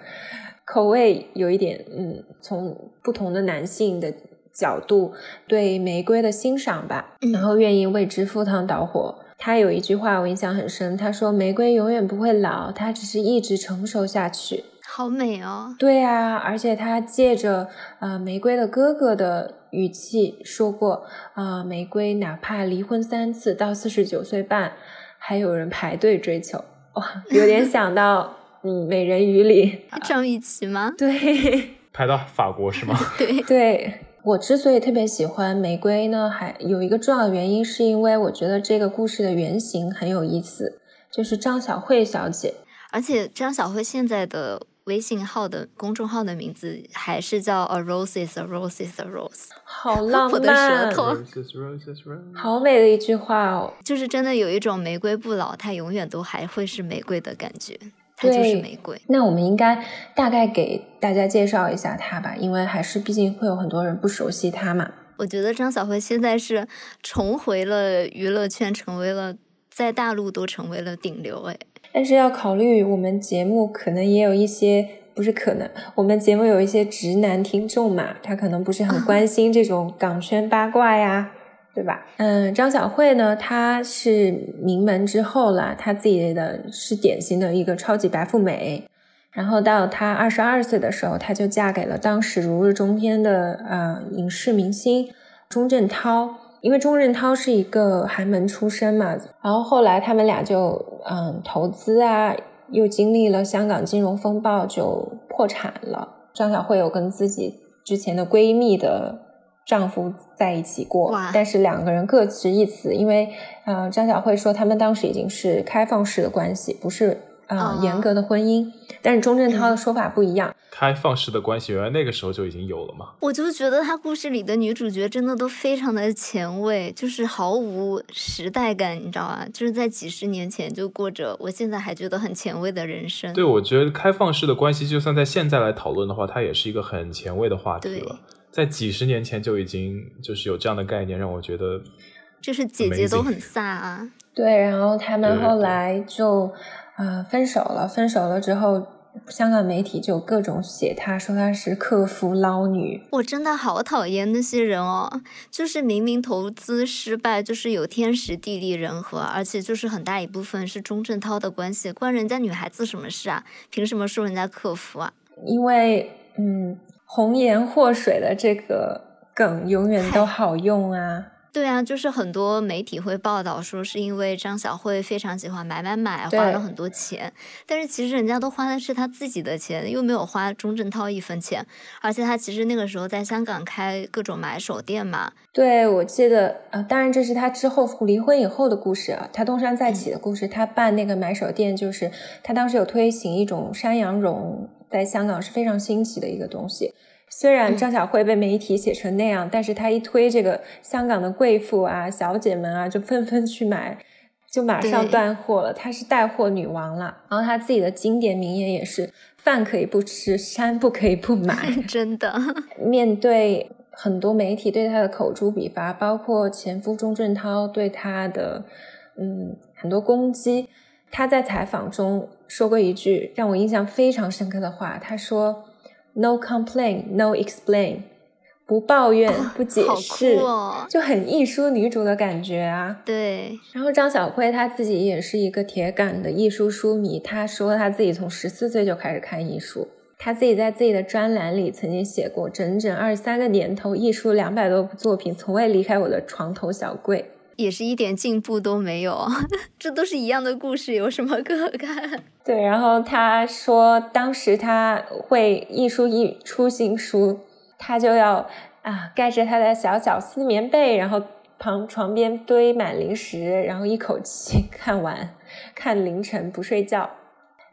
口味有一点，嗯，从不同的男性的。角度对玫瑰的欣赏吧，然后愿意为之赴汤蹈火。他有一句话我印象很深，他说：“玫瑰永远不会老，它只是一直成熟下去。”好美哦！对啊，而且他借着啊玫瑰的哥哥的语气说过啊，玫瑰哪怕离婚三次，到四十九岁半，还有人排队追求。哇，有点想到嗯美人鱼里。张雨绮吗？对，排到法国是吗？对对。我之所以特别喜欢玫瑰呢，还有一个重要原因，是因为我觉得这个故事的原型很有意思，就是张小慧小姐。而且张小慧现在的微信号的公众号的名字还是叫 A Rose is a Rose is a Rose，好 浪漫，我的舌头，好美的一句话哦，就是真的有一种玫瑰不老，它永远都还会是玫瑰的感觉。它就是玫瑰。那我们应该大概给大家介绍一下它吧，因为还是毕竟会有很多人不熟悉它嘛。我觉得张小慧现在是重回了娱乐圈，成为了在大陆都成为了顶流哎。但是要考虑我们节目可能也有一些，不是可能，我们节目有一些直男听众嘛，他可能不是很关心这种港圈八卦呀。对吧？嗯，张小慧呢，她是名门之后了，她自己的是典型的一个超级白富美。然后到她二十二岁的时候，她就嫁给了当时如日中天的呃影视明星钟镇涛。因为钟镇涛是一个寒门出身嘛，然后后来他们俩就嗯投资啊，又经历了香港金融风暴，就破产了。张小慧有跟自己之前的闺蜜的。丈夫在一起过，但是两个人各执一词，因为呃，张小慧说他们当时已经是开放式的关系，不是呃严格的婚姻。但是钟镇涛的说法不一样，开放式的关系原来那个时候就已经有了嘛？我就觉得他故事里的女主角真的都非常的前卫，就是毫无时代感，你知道吧？就是在几十年前就过着我现在还觉得很前卫的人生。对，我觉得开放式的关系就算在现在来讨论的话，它也是一个很前卫的话题了。在几十年前就已经就是有这样的概念，让我觉得就是姐姐都很飒啊。对，然后他们后来就啊分手了。分手了之后，香港媒体就各种写她，说她是客服捞女。我真的好讨厌那些人哦，就是明明投资失败，就是有天时地利人和，而且就是很大一部分是钟镇涛的关系，关人家女孩子什么事啊？凭什么说人家客服啊？因为嗯。红颜祸水的这个梗永远都好用啊！对啊，就是很多媒体会报道说，是因为张小慧非常喜欢买买买，花了很多钱。但是其实人家都花的是他自己的钱，又没有花钟镇涛一分钱。而且他其实那个时候在香港开各种买手店嘛。对，我记得啊，当然这是他之后离婚以后的故事啊，他东山再起的故事。他办那个买手店，就是他当时有推行一种山羊绒。在香港是非常新奇的一个东西。虽然张小慧被媒体写成那样，但是她一推这个，香港的贵妇啊、小姐们啊，就纷纷去买，就马上断货了。她是带货女王了。然后她自己的经典名言也是：“饭可以不吃，山不可以不买。”真的。面对很多媒体对她的口诛笔伐，包括前夫钟镇涛对她的嗯很多攻击。她在采访中说过一句让我印象非常深刻的话，她说：“No complain, no explain，不抱怨，不解释，就很艺术女主的感觉啊。”对。然后张小慧她自己也是一个铁杆的艺术书迷，她说她自己从十四岁就开始看艺术，她自己在自己的专栏里曾经写过，整整二十三个年头，艺术两百多部作品，从未离开我的床头小柜。也是一点进步都没有，这都是一样的故事，有什么可看？对，然后他说，当时他会一书一出新书，他就要啊盖着他的小小丝棉被，然后旁床边堆满零食，然后一口气 看完，看凌晨不睡觉。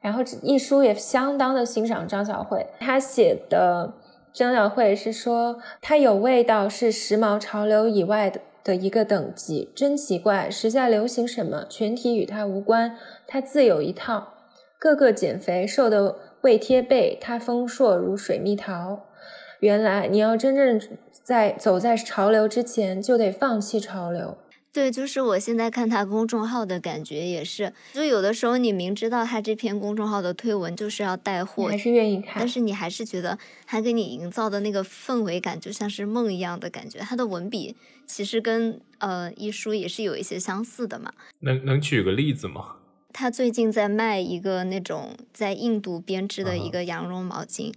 然后一书也相当的欣赏张小慧，他写的张小慧是说，他有味道，是时髦潮流以外的。的一个等级，真奇怪！时下流行什么，全体与他无关，他自有一套。个个减肥，瘦的未贴背，他丰硕如水蜜桃。原来你要真正在走在潮流之前，就得放弃潮流。对，就是我现在看他公众号的感觉也是，就有的时候你明知道他这篇公众号的推文就是要带货，还是愿意看，但是你还是觉得他给你营造的那个氛围感就像是梦一样的感觉。他的文笔其实跟呃一书也是有一些相似的嘛。能能举个例子吗？他最近在卖一个那种在印度编织的一个羊绒毛巾，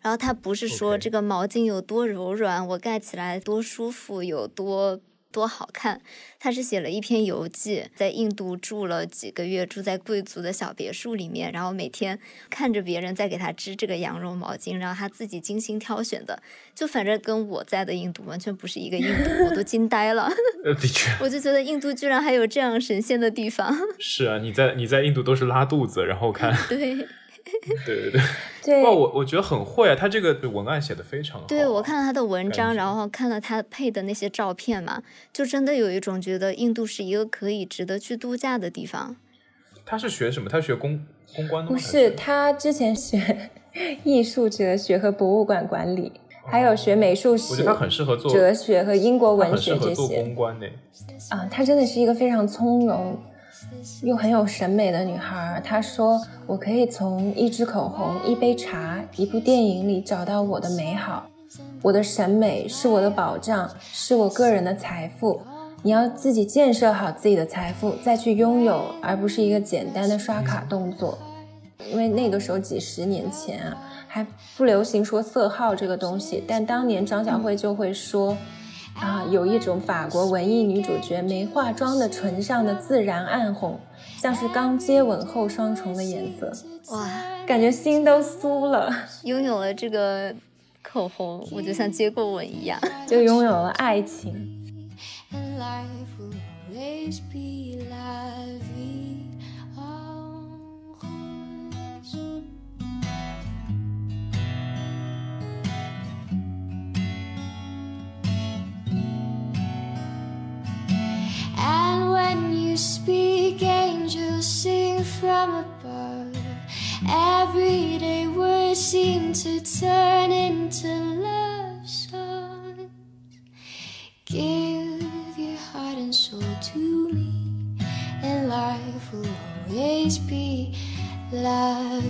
然后他不是说这个毛巾有多柔软，我盖起来多舒服，有多。多好看。他是写了一篇游记，在印度住了几个月，住在贵族的小别墅里面，然后每天看着别人在给他织这个羊绒毛巾，然后他自己精心挑选的，就反正跟我在的印度完全不是一个印度，我都惊呆了。呃，的确，我就觉得印度居然还有这样神仙的地方。是啊，你在你在印度都是拉肚子，然后看，对。对对 对，哇，我我觉得很会啊，他这个文案写的非常好。对，我看了他的文章，然后看了他配的那些照片嘛，就真的有一种觉得印度是一个可以值得去度假的地方。他是学什么？他学公公关的吗？不是，他之前学 艺术哲学和博物馆管理，还有学美术史。我觉得他很适合做哲学和英国文学这些。做公关呢。啊，他真的是一个非常从容。又很有审美的女孩，她说：“我可以从一支口红、一杯茶、一部电影里找到我的美好。我的审美是我的保障，是我个人的财富。你要自己建设好自己的财富，再去拥有，而不是一个简单的刷卡动作。因为那个时候几十年前啊，还不流行说色号这个东西，但当年张小慧就会说。”啊，有一种法国文艺女主角没化妆的唇上的自然暗红，像是刚接吻后双重的颜色。哇，感觉心都酥了。拥有了这个口红，我就像接过吻一样，就拥有了爱情。Speak, angels sing from above. Everyday words seem to turn into love songs. Give your heart and soul to me, and life will always be la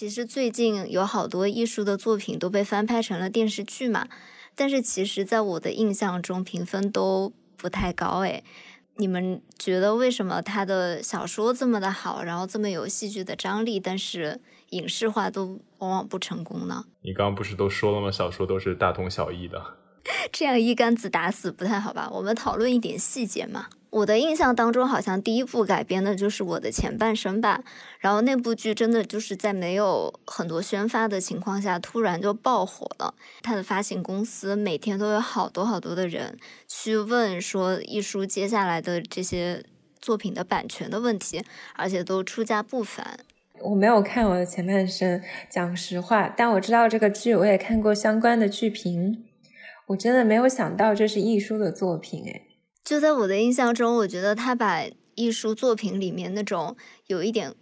其实最近有好多艺术的作品都被翻拍成了电视剧嘛，但是其实在我的印象中评分都不太高诶。你们觉得为什么他的小说这么的好，然后这么有戏剧的张力，但是影视化都往往不成功呢？你刚刚不是都说了吗？小说都是大同小异的，这样一竿子打死不太好吧？我们讨论一点细节嘛。我的印象当中，好像第一部改编的就是我的前半生吧。然后那部剧真的就是在没有很多宣发的情况下，突然就爆火了。它的发行公司每天都有好多好多的人去问说，艺术接下来的这些作品的版权的问题，而且都出价不凡。我没有看我的前半生，讲实话，但我知道这个剧，我也看过相关的剧评。我真的没有想到这是艺术的作品，诶。就在我的印象中，我觉得他把艺术作品里面那种有一点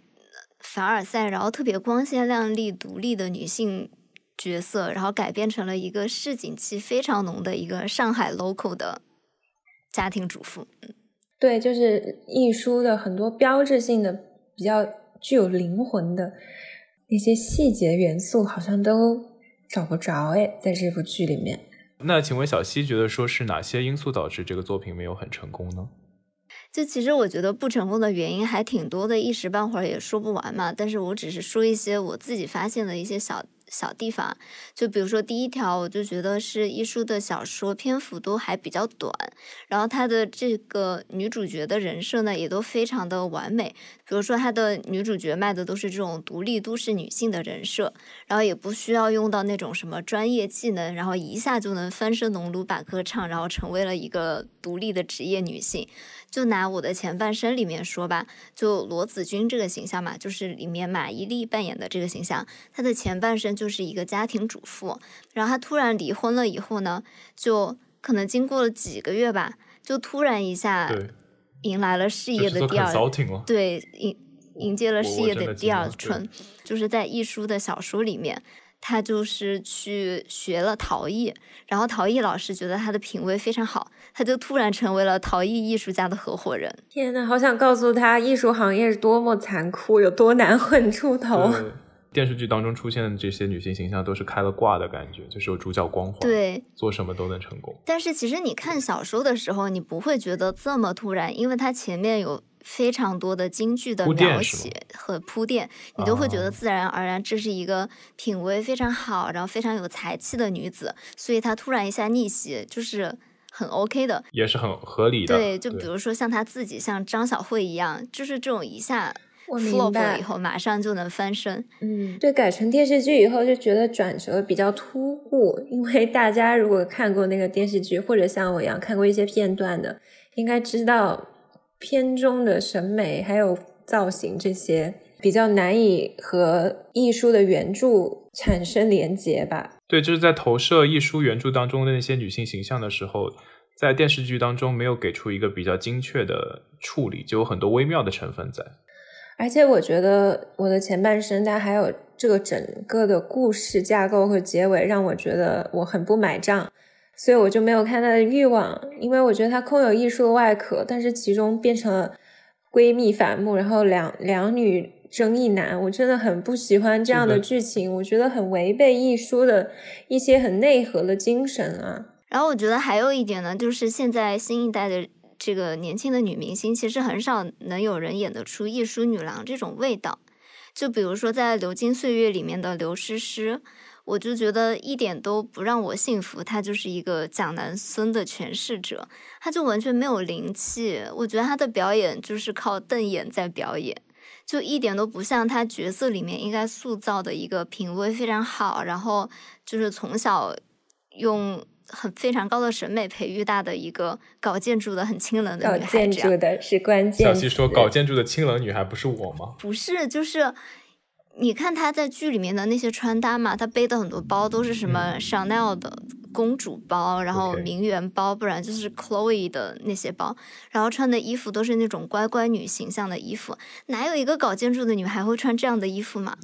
凡尔赛，然后特别光鲜亮丽、独立的女性角色，然后改编成了一个市井气非常浓的一个上海 local 的家庭主妇。对，就是艺书的很多标志性的、比较具有灵魂的那些细节元素，好像都找不着哎，在这部剧里面。那请问小西觉得说是哪些因素导致这个作品没有很成功呢？就其实我觉得不成功的原因还挺多的，一时半会儿也说不完嘛。但是我只是说一些我自己发现的一些小。小地方，就比如说第一条，我就觉得是一书的小说篇幅都还比较短，然后他的这个女主角的人设呢也都非常的完美。比如说他的女主角卖的都是这种独立都市女性的人设，然后也不需要用到那种什么专业技能，然后一下就能翻身农奴把歌唱，然后成为了一个独立的职业女性。就拿我的前半生里面说吧，就罗子君这个形象嘛，就是里面马伊琍扮演的这个形象，她的前半生就是一个家庭主妇，然后她突然离婚了以后呢，就可能经过了几个月吧，就突然一下迎来了事业的第二，对迎迎接了事业的第二春，就是在一书的小说里面。他就是去学了陶艺，然后陶艺老师觉得他的品味非常好，他就突然成为了陶艺艺术家的合伙人。天呐，好想告诉他，艺术行业是多么残酷，有多难混出头。电视剧当中出现的这些女性形象都是开了挂的感觉，就是有主角光环，对，做什么都能成功。但是其实你看小说的时候，你不会觉得这么突然，因为它前面有非常多的京剧的描写和铺垫，你都会觉得自然而然这是一个品味非常好，然后非常有才气的女子，所以她突然一下逆袭，就是很 OK 的，也是很合理的。对，就比如说像她自己，像张小慧一样，就是这种一下。我明白以后马上就能翻身。嗯，对，改成电视剧以后就觉得转折比较突兀，因为大家如果看过那个电视剧，或者像我一样看过一些片段的，应该知道片中的审美还有造型这些比较难以和艺术的原著产生连结吧？对，就是在投射艺术原著当中的那些女性形象的时候，在电视剧当中没有给出一个比较精确的处理，就有很多微妙的成分在。而且我觉得我的前半生，它还有这个整个的故事架构和结尾，让我觉得我很不买账，所以我就没有看她的欲望，因为我觉得她空有艺术的外壳，但是其中变成了闺蜜反目，然后两两女争一男，我真的很不喜欢这样的剧情，我觉得很违背艺术的一些很内核的精神啊。然后我觉得还有一点呢，就是现在新一代的。这个年轻的女明星其实很少能有人演得出艺术女郎这种味道，就比如说在《流金岁月》里面的刘诗诗，我就觉得一点都不让我信服，他就是一个蒋南孙的诠释者，他就完全没有灵气，我觉得他的表演就是靠瞪眼在表演，就一点都不像他角色里面应该塑造的一个品味非常好，然后就是从小用。很非常高的审美培育大的一个搞建筑的很清冷的女孩，搞建筑的是关键。小溪说：“搞建筑的清冷女孩不是我吗？”不是，就是你看她在剧里面的那些穿搭嘛，她背的很多包都是什么 Chanel 的公主包，然后名媛包，不然就是 Chloe 的那些包，然后穿的衣服都是那种乖乖女形象的衣服，哪有一个搞建筑的女孩会穿这样的衣服嘛？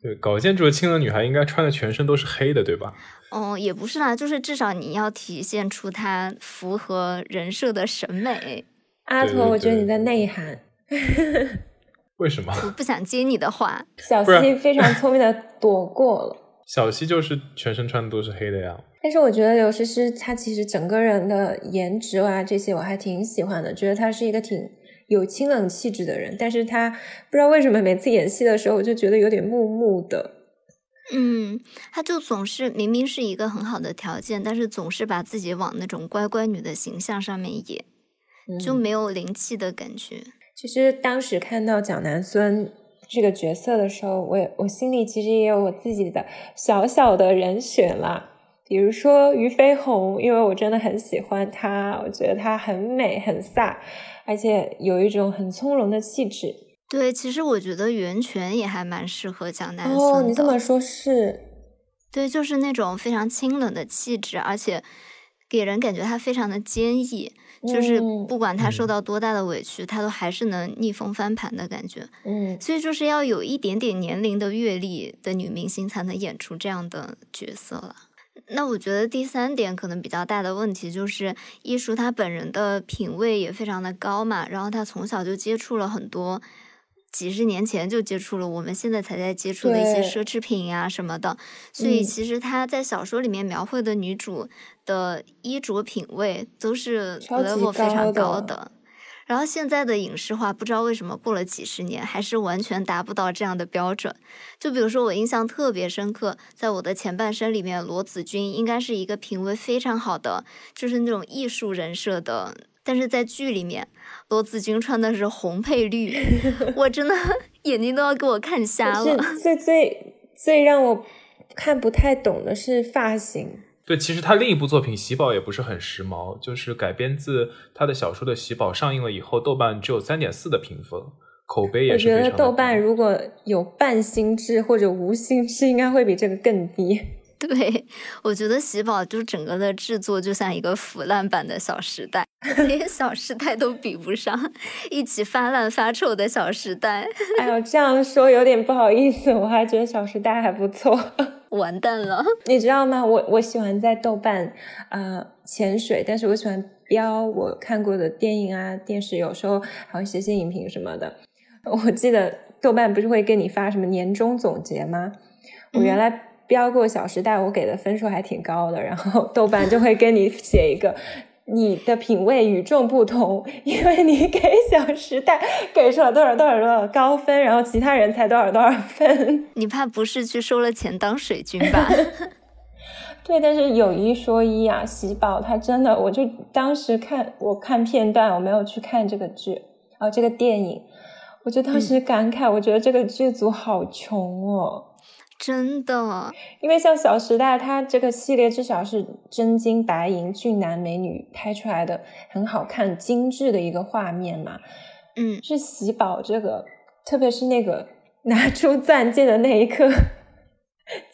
对，搞建筑的清冷女孩应该穿的全身都是黑的，对吧？哦，也不是啦，就是至少你要体现出她符合人设的审美。阿驼，我觉得你在内涵。为什么？我不想接你的话。小西非常聪明的躲过了。小西就是全身穿的都是黑的呀。但是我觉得刘诗诗她其实整个人的颜值啊这些我还挺喜欢的，觉得她是一个挺。有清冷气质的人，但是她不知道为什么每次演戏的时候，我就觉得有点木木的。嗯，她就总是明明是一个很好的条件，但是总是把自己往那种乖乖女的形象上面演，就没有灵气的感觉。其实当时看到蒋南孙这个角色的时候，我也我心里其实也有我自己的小小的人选啦，比如说俞飞鸿，因为我真的很喜欢他，我觉得他很美很飒。而且有一种很从容的气质。对，其实我觉得袁泉也还蛮适合蒋南孙的。哦，你这么说，是。对，就是那种非常清冷的气质，而且给人感觉他非常的坚毅，就是不管他受到多大的委屈，他都还是能逆风翻盘的感觉。嗯。所以就是要有一点点年龄的阅历的女明星才能演出这样的角色了。那我觉得第三点可能比较大的问题就是，艺术他本人的品味也非常的高嘛，然后他从小就接触了很多，几十年前就接触了我们现在才在接触的一些奢侈品呀什么的，所以其实他在小说里面描绘的女主的衣着品味都是 level 非常高的。然后现在的影视化，不知道为什么过了几十年，还是完全达不到这样的标准。就比如说，我印象特别深刻，在我的前半生里面，罗子君应该是一个品味非常好的，就是那种艺术人设的。但是在剧里面，罗子君穿的是红配绿，我真的 眼睛都要给我看瞎了。最最最让我看不太懂的是发型。对，其实他另一部作品《喜宝》也不是很时髦，就是改编自他的小说的《喜宝》上映了以后，豆瓣只有三点四的评分，口碑也是。我觉得豆瓣如果有半星制或者无星制，应该会比这个更低。对，我觉得喜宝就整个的制作就像一个腐烂版的小时代，连小时代都比不上，一起发烂发臭的小时代。哎呦，这样说有点不好意思，我还觉得小时代还不错。完蛋了，你知道吗？我我喜欢在豆瓣呃潜水，但是我喜欢标我看过的电影啊、电视，有时候还会写写影评什么的。我记得豆瓣不是会给你发什么年终总结吗？我原来。标过《小时代》，我给的分数还挺高的，然后豆瓣就会跟你写一个你的品味与众不同，因为你给《小时代》给出了多少多少多少高分，然后其他人才多少多少分。你怕不是去收了钱当水军吧？对，但是有一说一啊，喜宝他真的，我就当时看我看片段，我没有去看这个剧啊，这个电影，我就当时感慨，我觉得这个剧组好穷哦。真的，因为像《小时代》，它这个系列至少是真金白银、俊男美女拍出来的，很好看、精致的一个画面嘛。嗯，是喜宝这个，特别是那个 拿出钻戒的那一刻，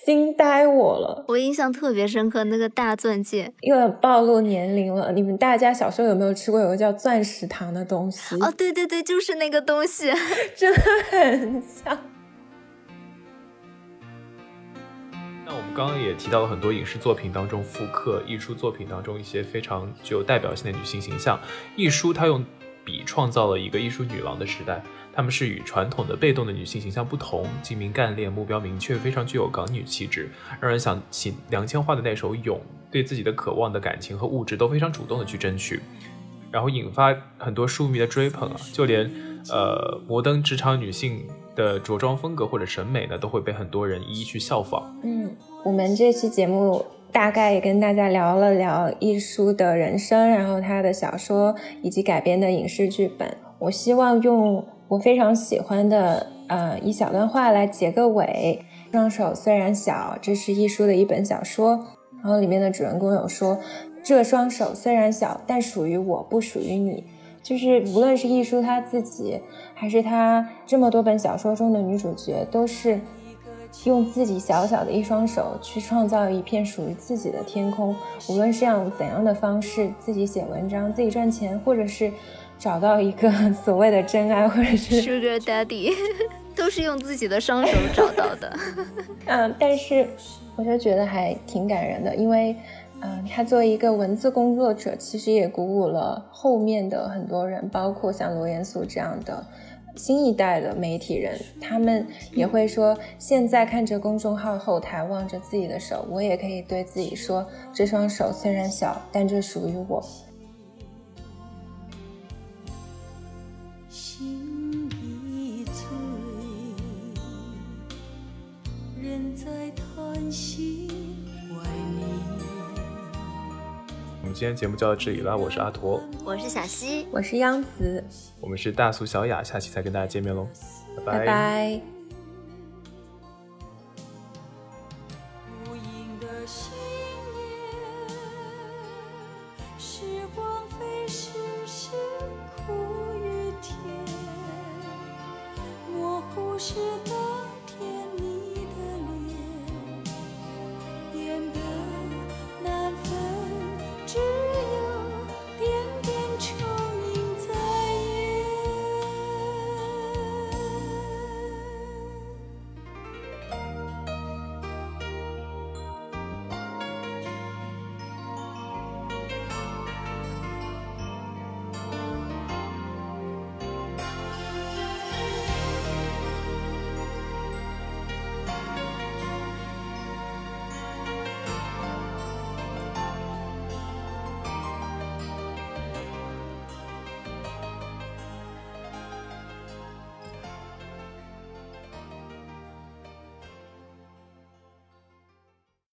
惊呆我了。我印象特别深刻，那个大钻戒。又要暴露年龄了，你们大家小时候有没有吃过有个叫钻石糖的东西？哦，对对对，就是那个东西，真的很像。那我们刚刚也提到了很多影视作品当中复刻艺术作品当中一些非常具有代表性的女性形象。艺术它用笔创造了一个艺术女郎的时代，她们是与传统的被动的女性形象不同，精明干练，目标明确，非常具有港女气质，让人想起梁千嬅的那首《咏》，对自己的渴望的感情和物质都非常主动的去争取，然后引发很多书迷的追捧啊，就连呃摩登职场女性。的着装风格或者审美呢，都会被很多人一一去效仿。嗯，我们这期节目大概也跟大家聊了聊艺术的人生，然后他的小说以及改编的影视剧本。我希望用我非常喜欢的呃一小段话来结个尾。双手虽然小，这是艺书的一本小说。然后里面的主人公有说：“这双手虽然小，但属于我，不属于你。”就是无论是艺书他自己，还是他这么多本小说中的女主角，都是用自己小小的一双手去创造一片属于自己的天空。无论是用怎样的方式，自己写文章，自己赚钱，或者是找到一个 所谓的真爱，或者是 Sugar Daddy，都是用自己的双手找到的。嗯，但是我就觉得还挺感人的，因为。嗯，他作为一个文字工作者，其实也鼓舞了后面的很多人，包括像罗延素这样的新一代的媒体人，他们也会说，现在看着公众号后台，望着自己的手，我也可以对自己说，这双手虽然小，但这属于我。今天节目就到这里了，我是阿驼，我是小西，我是央子，我们是大俗小雅，下期再跟大家见面喽，拜拜。是。